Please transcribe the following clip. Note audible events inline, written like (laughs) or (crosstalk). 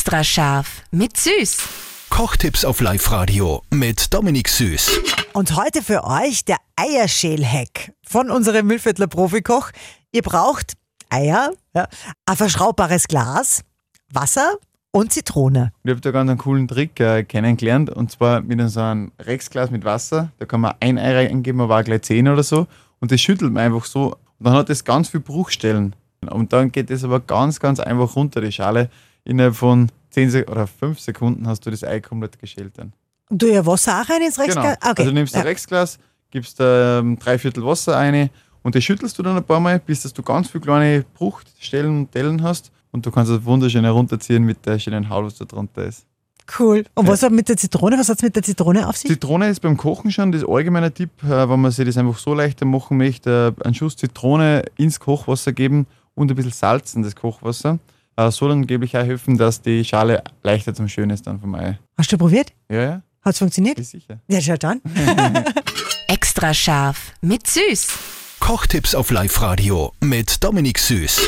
Extra scharf mit Süß. Kochtipps auf Live-Radio mit Dominik Süß. Und heute für euch der Eierschäl-Hack von unserem Müllviertler Profikoch. Ihr braucht Eier, ja, ein verschraubbares Glas, Wasser und Zitrone. Ich habe da ganz einen coolen Trick äh, kennengelernt und zwar mit so einem Rexglas mit Wasser. Da kann man ein Ei reingeben, aber auch gleich zehn oder so und das schüttelt man einfach so und dann hat das ganz viel Bruchstellen. Und dann geht das aber ganz, ganz einfach runter, die Schale. Innerhalb von 10 Sek oder 5 Sekunden hast du das Ei komplett geschält dann. Und du ja Wasser auch rein ins Genau. Rechtsglas? Okay. Also du nimmst ja. ein Rexglas, gibst ähm, drei Viertel Wasser rein und das schüttelst du dann ein paar Mal, bis dass du ganz viele kleine Bruchstellen und Dellen hast und du kannst das wunderschön herunterziehen mit der schönen Haut, was da drunter ist. Cool. Und was hat mit der Zitrone? Was hat es mit der Zitrone auf sich? Zitrone ist beim Kochen schon das allgemeine Tipp, äh, wenn man sich das einfach so leichter machen möchte, äh, einen Schuss Zitrone ins Kochwasser geben und ein bisschen Salz in das Kochwasser. Äh, Soll angeblich auch helfen, dass die Schale leichter zum Schön ist dann vom Ei. Hast du probiert? Ja, ja, Hat es funktioniert? ist sicher. Ja, schau dann. (laughs) Extra scharf mit Süß. Kochtipps auf Live-Radio mit Dominik Süß.